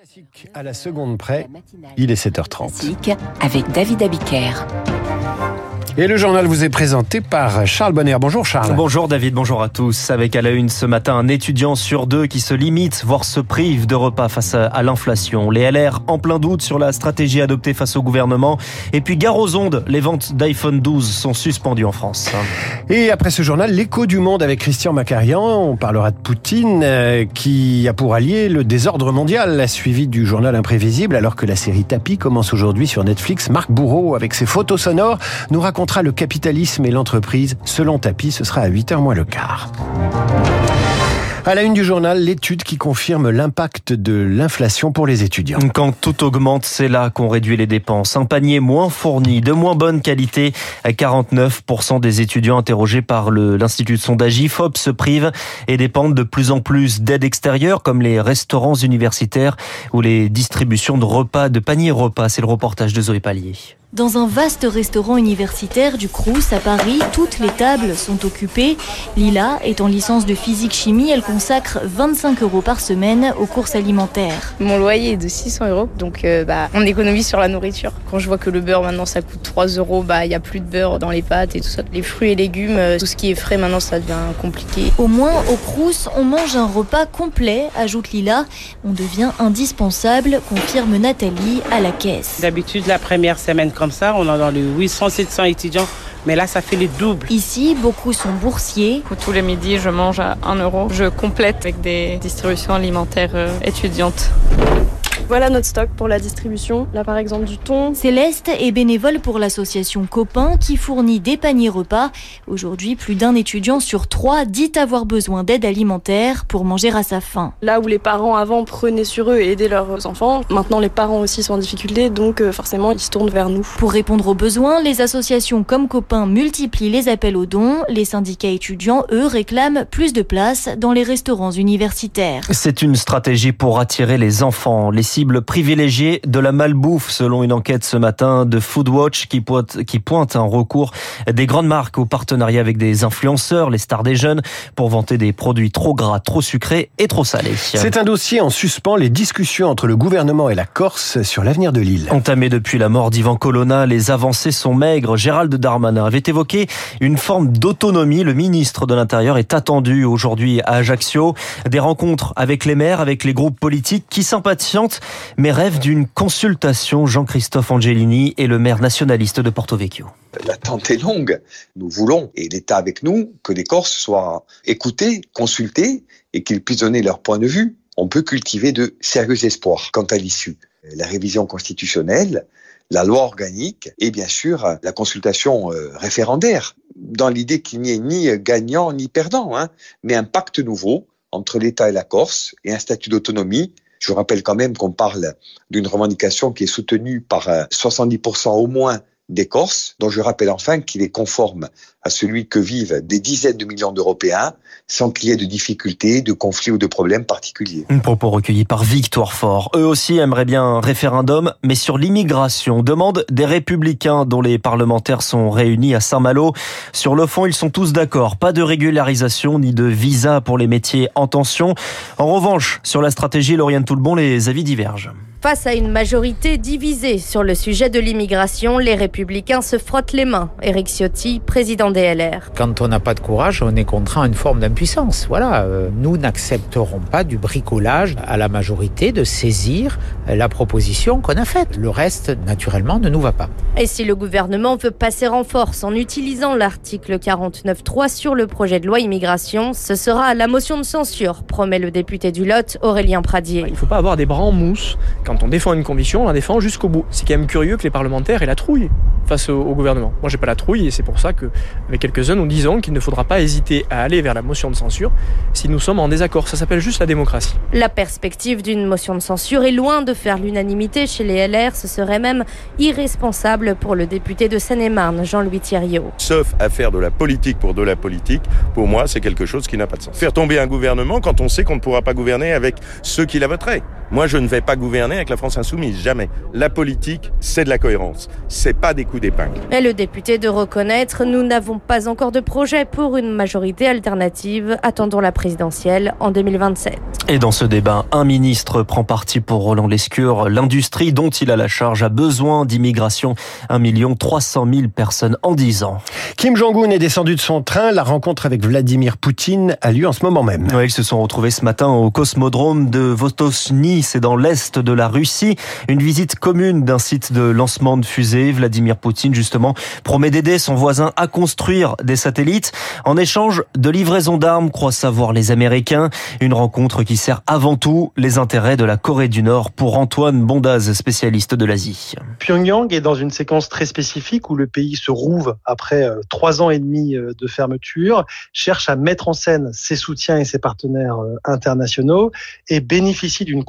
Classique à la seconde près, il est 7h30. Classique avec David Abiker. Et le journal vous est présenté par Charles Bonner. Bonjour Charles. Bonjour David, bonjour à tous. Avec à la une ce matin un étudiant sur deux qui se limite, voire se prive de repas face à l'inflation. Les LR en plein doute sur la stratégie adoptée face au gouvernement. Et puis gare aux ondes, les ventes d'iPhone 12 sont suspendues en France. Et après ce journal, l'écho du monde avec Christian Macarian. On parlera de Poutine euh, qui a pour allié le désordre mondial, suivi du journal imprévisible alors que la série Tapis commence aujourd'hui sur Netflix. Marc Bourreau avec ses photos sonores nous raconte le capitalisme et l'entreprise. Selon Tapi, ce sera à 8h moins le quart. À la une du journal, l'étude qui confirme l'impact de l'inflation pour les étudiants. Quand tout augmente, c'est là qu'on réduit les dépenses. Un panier moins fourni, de moins bonne qualité. 49% des étudiants interrogés par l'Institut de sondage IFOP se privent et dépendent de plus en plus d'aides extérieures comme les restaurants universitaires ou les distributions de repas, de paniers repas. C'est le reportage de Zoé Pallier. Dans un vaste restaurant universitaire du Crous à Paris, toutes les tables sont occupées. Lila est en licence de physique-chimie. Elle consacre 25 euros par semaine aux courses alimentaires. Mon loyer est de 600 euros, donc euh, bah, on économise sur la nourriture. Quand je vois que le beurre maintenant ça coûte 3 euros, bah il n'y a plus de beurre dans les pâtes et tout ça. Les fruits et légumes, euh, tout ce qui est frais maintenant ça devient compliqué. Au moins au Crous, on mange un repas complet, ajoute Lila. On devient indispensable, confirme Nathalie à la caisse. D'habitude la première semaine comme ça, on a dans les 800-700 étudiants. Mais là, ça fait le double. Ici, beaucoup sont boursiers. Tous les midis, je mange à 1 euro. Je complète avec des distributions alimentaires euh, étudiantes. Voilà notre stock pour la distribution. Là, par exemple, du thon. Céleste est bénévole pour l'association Copain qui fournit des paniers repas. Aujourd'hui, plus d'un étudiant sur trois dit avoir besoin d'aide alimentaire pour manger à sa faim. Là où les parents avant prenaient sur eux et aidaient leurs enfants, maintenant les parents aussi sont en difficulté, donc euh, forcément ils se tournent vers nous. Pour répondre aux besoins, les associations comme Copain multiplient les appels aux dons. Les syndicats étudiants, eux, réclament plus de places dans les restaurants universitaires. C'est une stratégie pour attirer les enfants. Les cible privilégiée de la malbouffe, selon une enquête ce matin de Foodwatch qui pointe, qui pointe un recours des grandes marques au partenariat avec des influenceurs, les stars des jeunes, pour vanter des produits trop gras, trop sucrés et trop salés. C'est un dossier en suspens les discussions entre le gouvernement et la Corse sur l'avenir de l'île. Entamé depuis la mort d'Ivan Colonna, les avancées sont maigres. Gérald Darmanin avait évoqué une forme d'autonomie. Le ministre de l'Intérieur est attendu aujourd'hui à Ajaccio. Des rencontres avec les maires, avec les groupes politiques qui s'impatientent mais rêve d'une consultation. Jean-Christophe Angelini est le maire nationaliste de Porto Vecchio. L'attente est longue. Nous voulons, et l'État avec nous, que les Corses soient écoutés, consultés et qu'ils puissent donner leur point de vue. On peut cultiver de sérieux espoirs quant à l'issue. La révision constitutionnelle, la loi organique et bien sûr la consultation euh, référendaire, dans l'idée qu'il n'y ait ni gagnant ni perdant, hein, mais un pacte nouveau entre l'État et la Corse et un statut d'autonomie je rappelle quand même qu'on parle d'une revendication qui est soutenue par 70% euh, au moins des Corses, dont je rappelle enfin qu'il est conforme à celui que vivent des dizaines de millions d'Européens sans qu'il y ait de difficultés, de conflits ou de problèmes particuliers. Un propos recueilli par Victoire Fort. Eux aussi aimeraient bien un référendum, mais sur l'immigration. Demande des républicains dont les parlementaires sont réunis à Saint-Malo. Sur le fond, ils sont tous d'accord. Pas de régularisation ni de visa pour les métiers en tension. En revanche, sur la stratégie Lauriane Toulbon, les avis divergent. Face à une majorité divisée sur le sujet de l'immigration, les républicains se frottent les mains. Éric Ciotti, président des LR. Quand on n'a pas de courage, on est contraint à une forme d'impuissance. Voilà, euh, nous n'accepterons pas du bricolage à la majorité de saisir la proposition qu'on a faite. Le reste, naturellement, ne nous va pas. Et si le gouvernement veut passer en force en utilisant l'article 49.3 sur le projet de loi immigration, ce sera la motion de censure, promet le député du Lot, Aurélien Pradier. Il ne faut pas avoir des bras en mousse quand on défend une conviction, on la défend jusqu'au bout. C'est quand même curieux que les parlementaires aient la trouille face au, gouvernement. Moi, j'ai pas la trouille et c'est pour ça que, avec quelques-uns, nous disons qu'il ne faudra pas hésiter à aller vers la motion de censure si nous sommes en désaccord. Ça s'appelle juste la démocratie. La perspective d'une motion de censure est loin de faire l'unanimité chez les LR. Ce serait même irresponsable pour le député de Seine-et-Marne, Jean-Louis Thierriot. Sauf à faire de la politique pour de la politique, pour moi, c'est quelque chose qui n'a pas de sens. Faire tomber un gouvernement quand on sait qu'on ne pourra pas gouverner avec ceux qui la voteraient. Moi, je ne vais pas gouverner avec la France insoumise, jamais. La politique, c'est de la cohérence. C'est pas des coups d'épingle. Et le député de reconnaître, nous n'avons pas encore de projet pour une majorité alternative. Attendons la présidentielle en 2027. Et dans ce débat, un ministre prend parti pour Roland Lescure. L'industrie dont il a la charge a besoin d'immigration. 1 300 000 personnes en 10 ans. Kim Jong-un est descendu de son train. La rencontre avec Vladimir Poutine a lieu en ce moment même. Ils se sont retrouvés ce matin au cosmodrome de Votosny, c'est dans l'est de la Russie. Une visite commune d'un site de lancement de fusée. Vladimir Poutine, justement, promet d'aider son voisin à construire des satellites en échange de livraison d'armes, croient savoir les Américains. Une rencontre qui sert avant tout les intérêts de la Corée du Nord pour Antoine Bondaz, spécialiste de l'Asie. Pyongyang est dans une séquence très spécifique où le pays se rouve après euh, trois ans et demi euh, de fermeture, cherche à mettre en scène ses soutiens et ses partenaires euh, internationaux et bénéficie d'une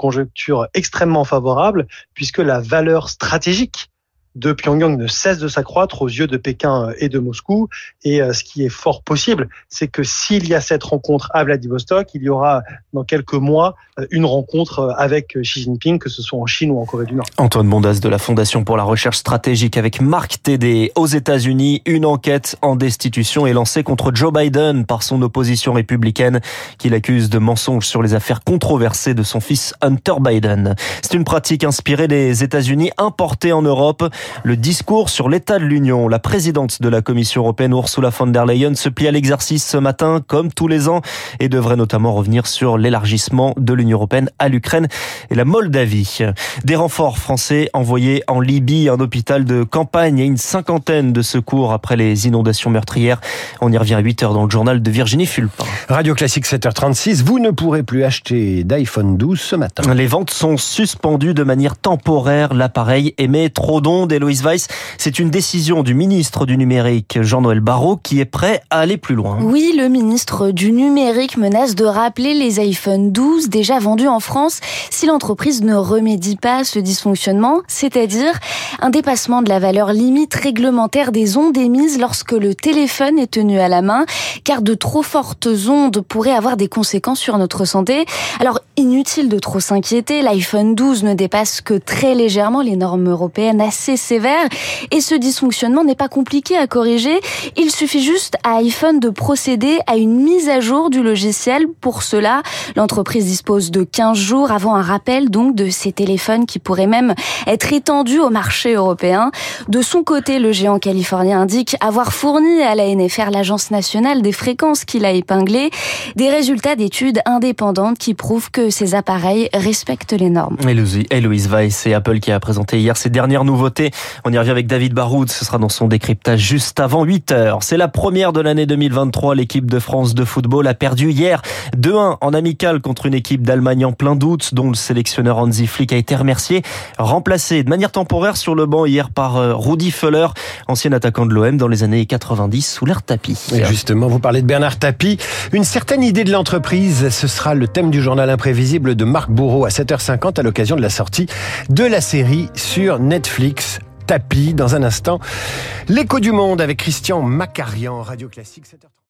extrêmement favorable puisque la valeur stratégique de Pyongyang ne cesse de s'accroître aux yeux de Pékin et de Moscou. Et ce qui est fort possible, c'est que s'il y a cette rencontre à Vladivostok, il y aura dans quelques mois une rencontre avec Xi Jinping, que ce soit en Chine ou en Corée du Nord. Antoine Bondas de la Fondation pour la recherche stratégique avec Marc Tédé. Aux États-Unis, une enquête en destitution est lancée contre Joe Biden par son opposition républicaine qui l'accuse de mensonges sur les affaires controversées de son fils Hunter Biden. C'est une pratique inspirée des États-Unis importée en Europe. Le discours sur l'état de l'Union. La présidente de la Commission européenne, Ursula von der Leyen, se plie à l'exercice ce matin, comme tous les ans, et devrait notamment revenir sur l'élargissement de l'Union européenne à l'Ukraine et la Moldavie. Des renforts français envoyés en Libye, un hôpital de campagne et une cinquantaine de secours après les inondations meurtrières. On y revient à 8 heures dans le journal de Virginie Fulpin. Radio Classique 7h36, vous ne pourrez plus acheter d'iPhone 12 ce matin. Les ventes sont suspendues de manière temporaire. L'appareil émet trop d'ondes. Weiss, c'est une décision du ministre du numérique, Jean-Noël Barrot, qui est prêt à aller plus loin. Oui, le ministre du numérique menace de rappeler les iPhone 12 déjà vendus en France si l'entreprise ne remédie pas à ce dysfonctionnement, c'est-à-dire un dépassement de la valeur limite réglementaire des ondes émises lorsque le téléphone est tenu à la main, car de trop fortes ondes pourraient avoir des conséquences sur notre santé. Alors, inutile de trop s'inquiéter, l'iPhone 12 ne dépasse que très légèrement les normes européennes assez sévères, et ce dysfonctionnement n'est pas compliqué à corriger. Il suffit juste à iPhone de procéder à une mise à jour du logiciel. Pour cela, l'entreprise dispose de 15 jours avant un rappel donc de ces téléphones qui pourraient même être étendus au marché européen. De son côté, le géant californien indique avoir fourni à la NFR, l'agence nationale des fréquences qu'il a épinglé, des résultats d'études indépendantes qui prouvent que ces appareils respectent les normes. Héloïse Weiss et Apple qui a présenté hier ses dernières nouveautés. On y revient avec David Baroud, ce sera dans son décryptage juste avant 8 heures. C'est la première de l'année 2023. L'équipe de France de football a perdu hier 2-1 en amical contre une équipe d'Allemagne en plein doute, dont le sélectionneur Hansi Flick a été remercié, remplacé de manière temporaire sur le banc hier par euh, Rudi Feller, ancien attaquant de l'OM dans les années 90 sous l'air tapis. Et justement, vous parlez de Bernard Tapie. Une certaine idée de l'entreprise, ce sera le thème du journal imprévisible de Marc Bourreau à 7h50 à l'occasion de la sortie de la série sur Netflix. Tapis, dans un instant. L'écho du monde avec Christian Macarian, Radio Classique 7h30.